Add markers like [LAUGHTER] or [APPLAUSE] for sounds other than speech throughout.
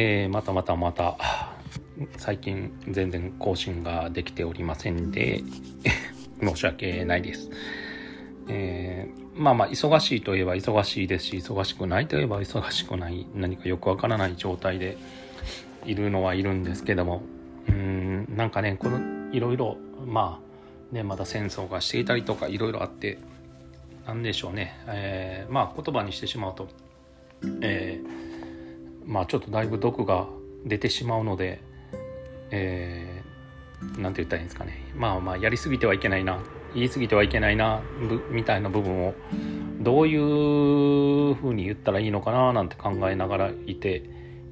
えー、またまたまた最近全然更新ができておりませんで [LAUGHS] 申し訳ないです。えー、まあまあ忙しいといえば忙しいですし忙しくないといえば忙しくない何かよくわからない状態でいるのはいるんですけどもうんなんかねこのいろいろまあねまだ戦争がしていたりとかいろいろあって何でしょうね、えー、まあ言葉にしてしまうと、えー、まあちょっとだいぶ毒が出てしまうので、えー、なんて言ったらいいんですかねまあまあやりすぎてはいけないな言い過ぎてはいけないなみたいな部分をどういうふうに言ったらいいのかななんて考えながらいて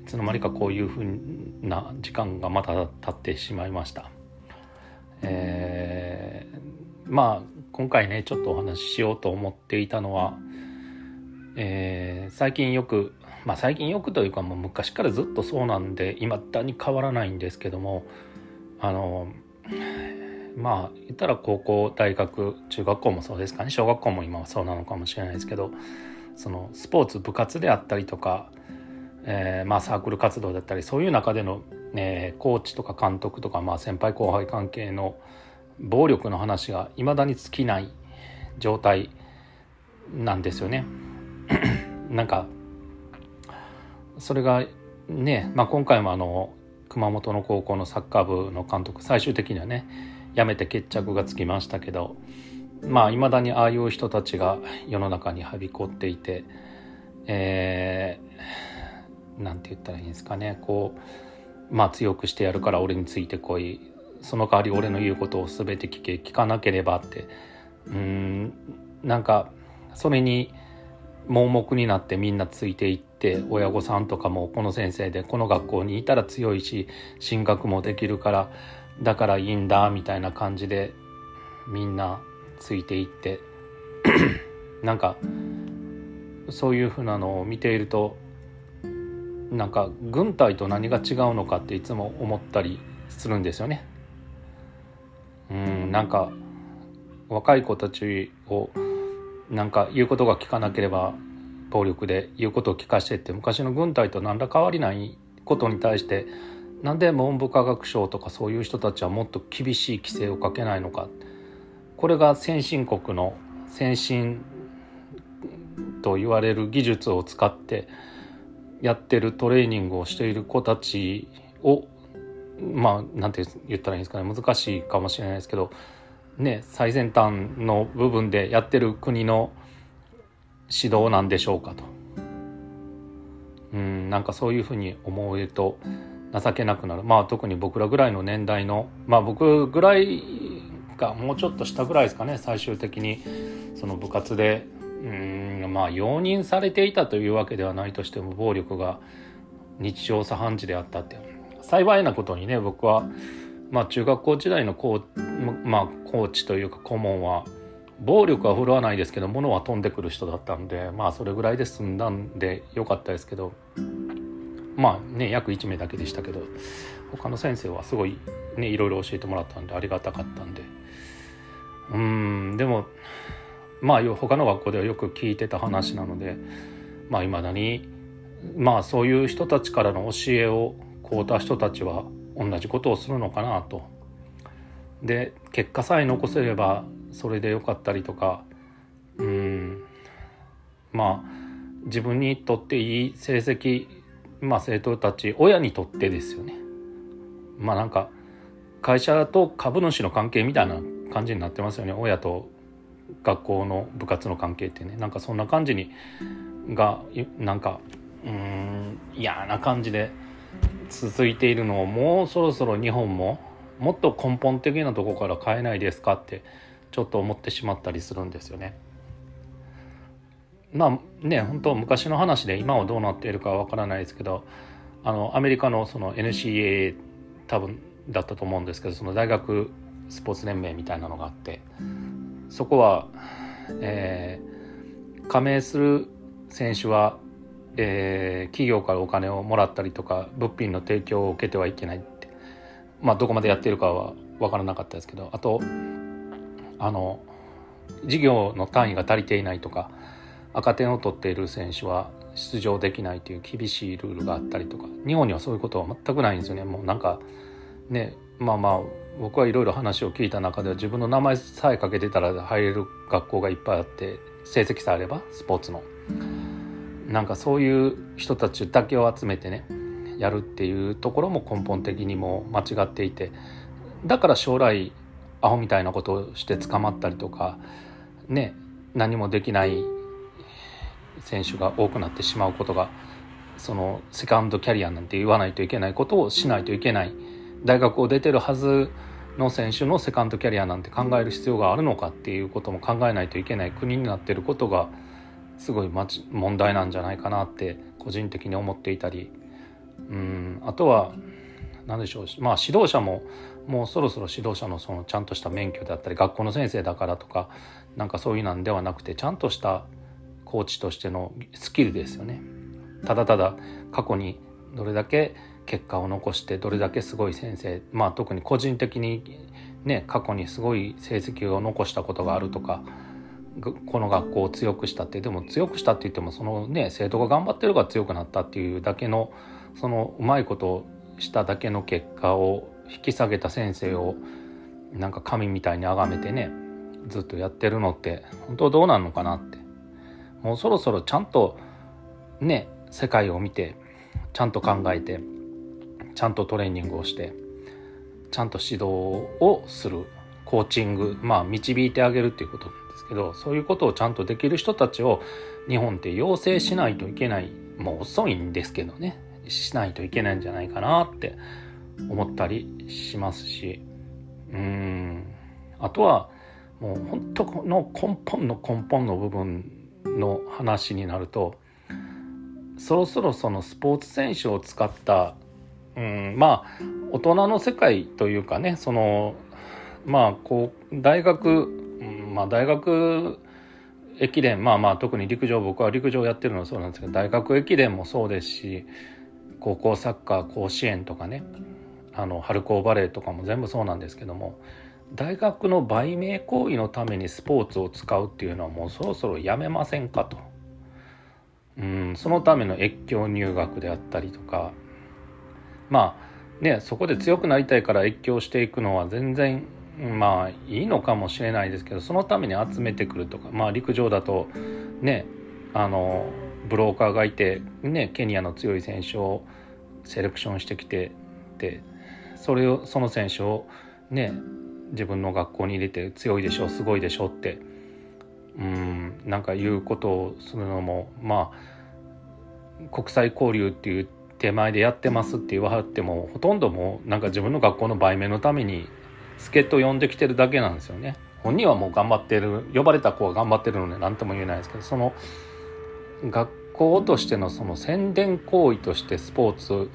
いつの間にかこういうふうな時間がまた経ってしまいました。えー、まあ今回ねちょっとお話ししようと思っていたのは、えー、最近よくまあ最近よくというかもう昔からずっとそうなんで今だに変わらないんですけどもあのまあ言ったら高校大学中学校もそうですかね小学校も今はそうなのかもしれないですけどそのスポーツ部活であったりとか、えー、まあサークル活動だったりそういう中での、ね、コーチとか監督とか、まあ、先輩後輩関係の暴力の話がいまだに尽きない状態なんですよね。[CLEARS THROAT] なんかそれがね、まあ、今回もあの熊本の高校のサッカー部の監督最終的にはね辞めて決着がつきましたけどまあいまだにああいう人たちが世の中にはびこっていてえー、なんて言ったらいいんですかねこうまあ強くしてやるから俺についてこいその代わり俺の言うことを全て聞け聞かなければってうんなんかそれに盲目になってみんなついていって親御さんとかもこの先生でこの学校にいたら強いし進学もできるからだからいいんだみたいな感じでみんなついていって [CLEARS THROAT] なんかそういうふうなのを見ているとなんか軍隊と何が違うのかっていつも思ったりするんですよね。うんなんか若い子たちをなんか言うことが聞かなければ暴力で言うことを聞かせてって昔の軍隊と何ら変わりないことに対してなんで文部科学省とかそういう人たちはもっと厳しい規制をかけないのか。これが先進国の先進と言われる技術を使ってやってるトレーニングをしている子たちをまあなんて言ったらいいんですかね。難しいかもしれないですけどね最先端の部分でやってる国の指導なんでしょうかと。うんなんかそういうふうに思うと情けなくなる。まあ特に僕らぐらいの年代のまあ僕ぐらいがもうちょっと下ぐらいですかね最終的に。その部活でうんまあ容認されていたというわけではないとしても暴力が日常茶飯事であったって。幸いなことにね僕はまあ中学校時代のコー,、まあ、コーチというか顧問は暴力は振るわないですけど物は飛んでくる人だったんでまあそれぐらいで済んだんでよかったですけどまあね約1名だけでしたけど他の先生はすごいねいろいろ教えてもらったんでありがたかったんでうんでもまあ他の学校ではよく聞いてた話なのでまあいまだにまあそういう人たちからの教えをこうた人たちは同じことをするのかなと。で結果さえ残せればそれでよかったりとかうん。まあ自分にとっていい成績まあ、生徒たち親にとってですよね。まあなんか会社と株主の関係みたいな感じになってますよね。親と学校の部活の関係ってね。なんかそんな感じにがなんかうん嫌な感じで続いているのをもうそろそろ日本ももっと根本的なとこから変えないですかってちょっと思ってしまったりするんですよね。まあね本当昔の話で今はどうなっているかわからないですけどあのアメリカのその NCAA 多分だったと思うんですけどその大学スポーツ連盟みたいなのがあってそこは、えー、加盟する選手は、えー、企業からお金をもらったりとか物品の提供を受けてはいけないってまあどこまでやっているかは分からなかったですけどあとあの事業の単位が足りていないとか赤点を取っている選手は出場できないという厳しいルールがあったりとか日本にはそういうことは全くないんですよね。もうなんかねまあまあ僕はいろいろ話を聞いた中では自分の名前さえかけてたら入れる学校がいっぱいあって成績さえあればスポーツの。なんかそういう人たちだけを集めてねやるっていうところも根本的にも間違っていてだから将来アホみたいなことをして捕まったりとかね何もできない選手が多くなってしまうことがそのセカンドキャリアなんて言わないといけないことをしないといけない。大学を出てるはずの選手のセカンドキャリアなんて考える必要があるのかっていうことも考えないといけない国になってることがすごい問題なんじゃないかなって個人的に思っていたり。うんあとは何でしょうまあ指導者ももうそろそろ指導者のそのちゃんとした免許であったり学校の先生だからとかなんかそういうなんではなくてちゃんとしたコーチとしてのスキルですよね。ただただ過去にどれだけ結果を残してどれだけすごい先生まあ特に個人的にね過去にすごい成績を残したことがあるとかこの学校を強くしたってでも強くしたって言ってもそのね生徒が頑張ってるから強くなったっていうだけのそのうまいことをしただけの結果を引き下げた先生をなんか神みたいに崇めてねずっとやってるのって本当どうなんのかなって。もうそろそろちゃんとね世界を見てちゃんと考えてちゃんとトレーニングをしてちゃんと指導をするコーチングまあ導いてあげるっていうことなんですけどそういうことをちゃんとできる人たちを日本って養成しないといけない。もう遅いんですけどね。しないといけないんじゃないかなって思ったりしますし。うん。あとはもう本当の根本の根本の部分の話になるとそろそろそのスポーツ選手を使ったうんまあ大人の世界というかねそのまあこう大学、まあ大学駅伝まあまあ特に陸上僕は陸上やってるのはそうなんですけど大学駅伝もそうですし高校サッカー甲子園とかねあの春高バレーとかも全部そうなんですけども大学の売名行為のためにスポーツを使うっていうのはもうそろそろやめませんかと。うんそのための越境入学であったりとかまあねそこで強くなりたいから越境していくのは全然まあいいのかもしれないですけどそのために集めてくるとかまあ陸上だとねあのブローカーがいて、ね、ケニアの強い選手をセレクションしてきてでそれをその選手をね自分の学校に入れて強いでしょうすごいでしょうってうんなんか言うことをするのもまあ国際交流っていう手前でやってますって言わはってもほとんどもうなんか自分の学校の売名のために助っ人呼んできてるだけなんですよね。本人はもう頑張ってる呼ばれた子は頑張ってるので何とも言えないですけどその学校としてのその宣伝行為としてスポーツ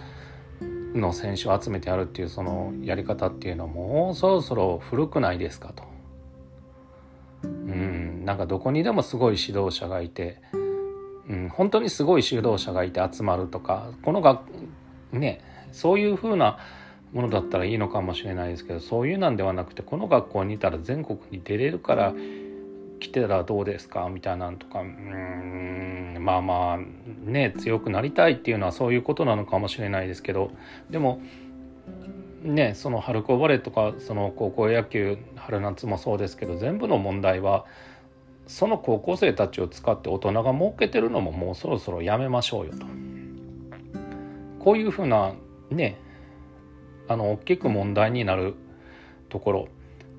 の選手を集めてやるっていうそのやり方っていうのはもうそろそろ古くないですかと。うんなんかどこにでもすごい指導者がいて、うん、本当にすごい指導者がいて集まるとかこのがねそういう風なものだったらいいのかもしれないですけどそういうなんではなくてこの学校にいたら全国に出れるから来てたらどうですか？みたいなんとかうんまあまあね強くなりたいっていうのはそういうことなのかもしれないですけどでもねその春高バレーとかその高校野球春夏もそうですけど全部の問題はその高校生たちを使って大人が儲けてるのももうそろそろやめましょうよと。こういうふうなねあの大きく問題になるところ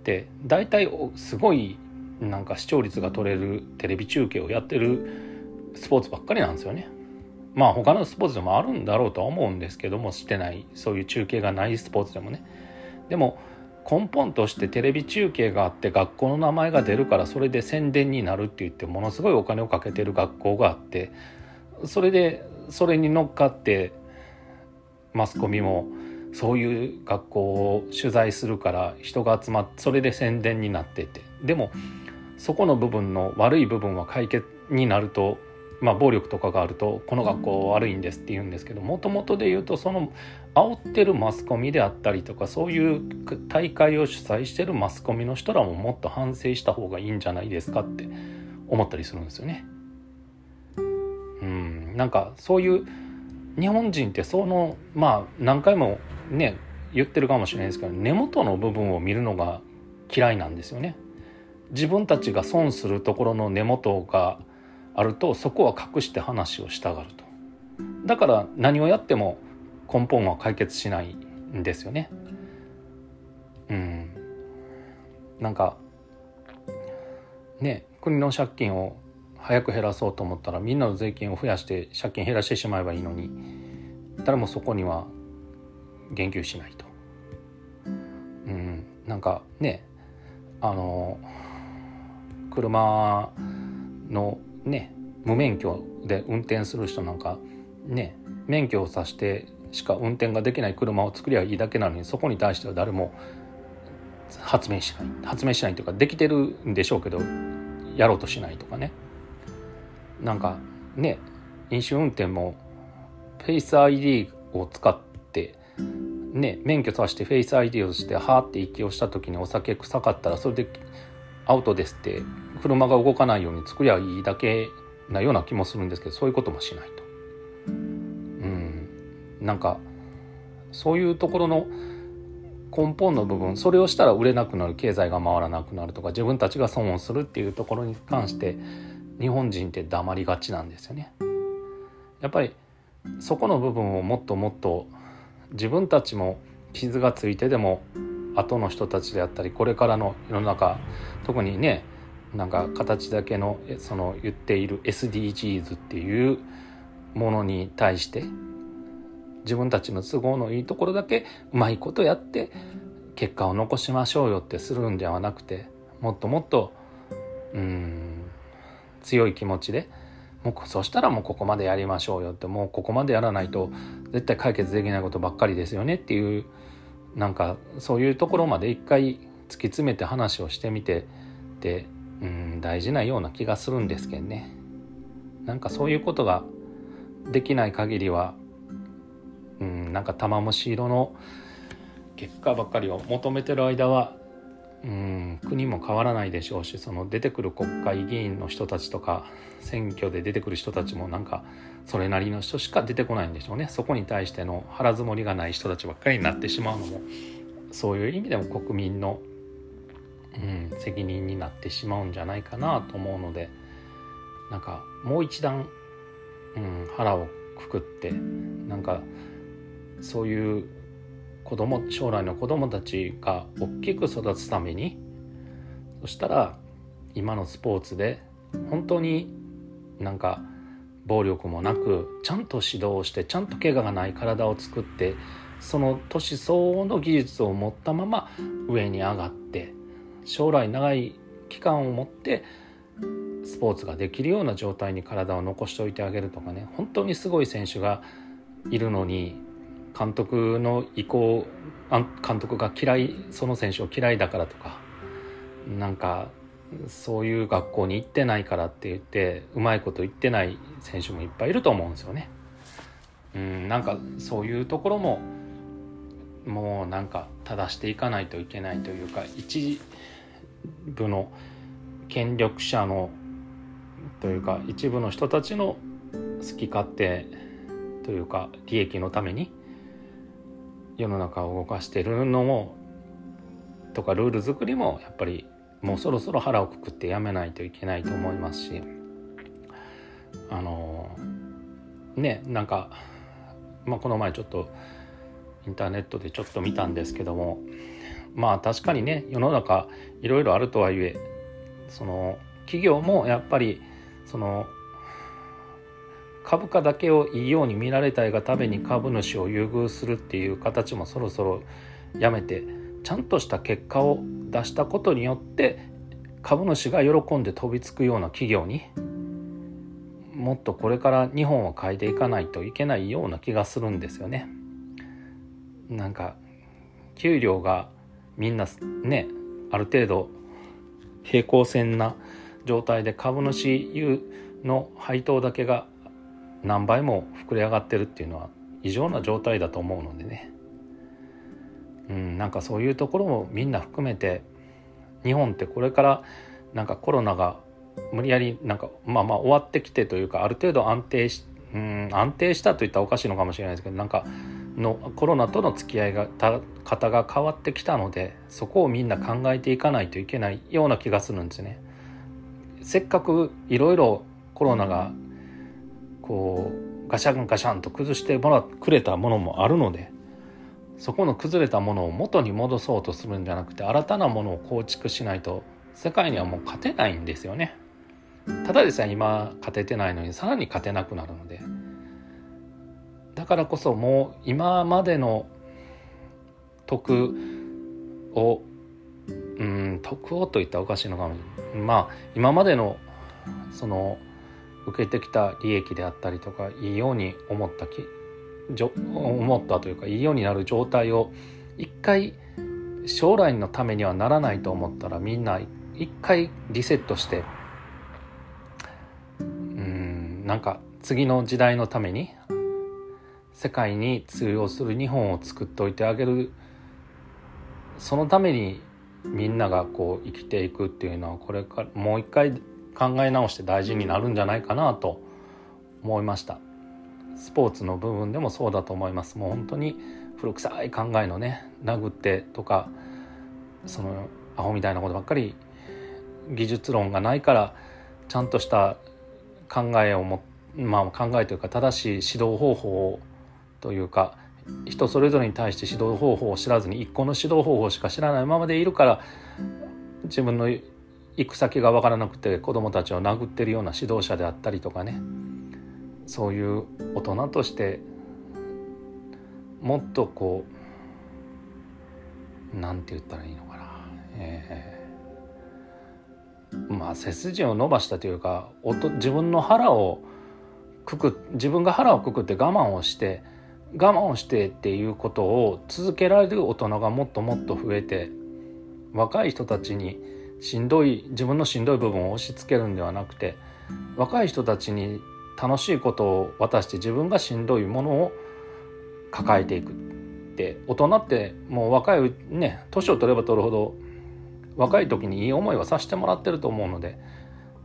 って大体すごいなんか視聴率が取れるテレビ中継をやってるスポーツばっかりなんですよね。まあ他のスポーツでもあるんだろうとは思うんですけどもしてないそういう中継がないスポーツでもね。でも根本としてテレビ中継があって学校の名前が出るからそれで宣伝になるって言ってものすごいお金をかけてる学校があってそれでそれに乗っかってマスコミもそういう学校を取材するから人が集まってそれで宣伝になっててでもそこの部分の悪い部分は解決になると、まあ、暴力とかがあるとこの学校悪いんですって言うんですけどもともとで言うとその煽ってるマスコミであったりとかそういう大会を主催してるマスコミの人らももっと反省した方がいいんじゃないですかって思ったりするんですよね。ううんなんかそういう日本人ってそのまあ何回もね言ってるかもしれないですけど根元の部分を見るのが嫌いなんですよね。自分たちが損するところの根元があるとそこは隠して話をしたがると。だから何をやっても根本は解決しないんですよね。うん。なんかね国の借金を早く減らそうと思ったらみんなの税金を増やして借金減らしてしまえばいいのに。誰もそこには言及しないと。うん。なんかねあの車のね無免許で運転する人なんかね免許をさしてしか運転ができない車を作りゃいいだけなのにそこに対しては誰も発明しない。発明しないというかできてるんでしょうけどやろうとしないとかね。なんかね飲酒運転もフェイス ID を使ってね免許さしてフェイス ID をしてはーって息をした時にお酒臭かったらそれでアウトですって車が動かないように作りゃいいだけなような気もするんですけどそういうこともしないと。うんなんかそういうところの根本の部分それをしたら売れなくなる経済が回らなくなるとか自分たちが損をするっていうところに関して日本人って黙りがちなんですよね。やっぱりそこの部分をもっともっと自分たちも傷がついてでも後の人たちであったりこれからの世の中特にねなんか形だけのその言っている SDGs っていうものに対して自分たちの都合のいいところだけうまいことやって結果を残しましょうよってするんではなくてもっともっとうん強い気持ちでもうそしたらもうここまでやりましょうよってもうここまでやらないと絶対解決できないことばっかりですよねっていうなんかそういうところまで一回突き詰めて話をしてみてでうん大事なような気がするんですけどね。なんかそういうことができない限りはうんなんか玉虫色の結果ばっかりを求めてる間はうん国も変わらないでしょうしその出てくる国会議員の人たちとか選挙で出てくる人たちもなんかそれなりの人しか出てこないんでしょうね。そこに対しての腹積もりがない人たちばっかりになってしまうのもそういう意味でも国民の、うん、責任になってしまうんじゃないかなと思うのでなんかもう一段、うん、腹をくくってなんかそういう子供将来の子供たちが大きく育つためにそしたら今のスポーツで本当になんか暴力もなくちゃんと指導してちゃんと怪我がない体を作ってその年相応の技術を持ったまま上に上がって将来長い期間を持ってスポーツができるような状態に体を残しておいてあげるとかね。本当にすごい選手がいるのに監督の意向監督が嫌いその選手を嫌いだからとかなんかそういう学校に行ってないからって言ってうまいこと言ってない選手もいっぱいいると思うんですよね。うんなんかそういうところももうなんか正していかないといけないというか一部の権力者のというか一部の人たちの好き勝手というか利益のために世の中を動かしてるのもとかルール作りもやっぱりもうそろそろ腹をくくってやめないといけないと思いますしあのねなんか、まあ、この前ちょっとインターネットでちょっと見たんですけどもまあ確かにね世の中いろいろあるとはいえその企業もやっぱりその株価だけをいいように見られたいがために株主を優遇するっていう形もそろそろやめてちゃんとした結果を出したことによって株主が喜んで飛びつくような企業にもっとこれから日本を変えていかないといけないような気がするんですよね。なんか給料がみんなねある程度平行線な状態で株主の配当だけが何倍も膨れ上がってるっていうのは異常な状態だと思うのでねうんなんかそういうところもみんな含めて日本ってこれからなんかコロナが無理やりなんかまあまあ終わってきてというかある程度安定しうん安定したといったらおかしいのかもしれないですけどなんかのコロナとの付き合いがた方が変わってきたのでそこをみんな考えていかないといけないような気がするんですね。せっかくいろいろコロナがこうガシャンガシャンと崩してもらくれたものもあるのでそこの崩れたものを元に戻そうとするんじゃなくて新たなものを構築しないと世界にはもう勝てないんですよね。ただでさえ今勝ててないのにさらに勝てなくなるのでだからこそもう今までの徳をうん徳をといったらおかしいのかもまあ今までのその受けてきた利益であったりとかいいように思ったき思ったというかいいようになる状態を一回将来のためにはならないと思ったらみんな一回リセットしてうんなんか次の時代のために世界に通用する日本を作っておいてあげるそのためにみんながこう生きていくっていうのはこれからもう一回考え直して大事になるんじゃないかなと思いました。スポーツの部分でもそうだと思います。もう本当に古臭い考えのね殴ってとかそのアホみたいなことばっかり技術論がないからちゃんとした考えをもまあ考えというか正しい指導方法というか人それぞれに対して指導方法を知らずに一個の指導方法しか知らないままでいるから自分の行く先が分からなくて子どもたちを殴ってるような指導者であったりとかねそういう大人としてもっとこうなんて言ったらいいのかな、えー、まあ背筋を伸ばしたというか自分の腹をくく自分が腹をくくって我慢をして我慢をしてっていうことを続けられる大人がもっともっと増えて若い人たちにしんどい自分のしんどい部分を押し付けるんではなくて若い人たちに楽しいことを渡して自分がしんどいものを抱えていくって大人ってもう若いね年を取れば取るほど若い時にいい思いはさせてもらってると思うので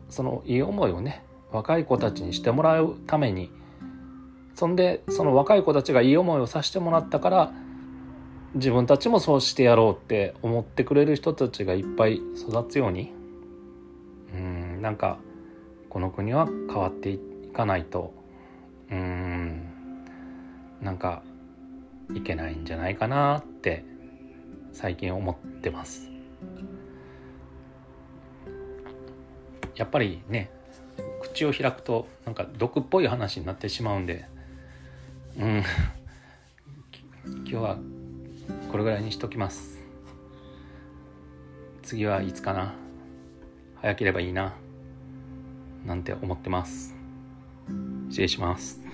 そのいい思いをね若い子たちにしてもらうためにそんでその若い子たちがいい思いをさせてもらったから自分たちもそうしてやろうって思ってくれる人たちがいっぱい育つようにうんなんかこの国は変わっていかないとうんなんかいけないんじゃないかなって最近思ってます。やっぱりね口を開くとなんか毒っぽい話になってしまうんでうん今日はこれぐらいにしときます。次はいつかな。早ければいいな。なんて思ってます。失礼します。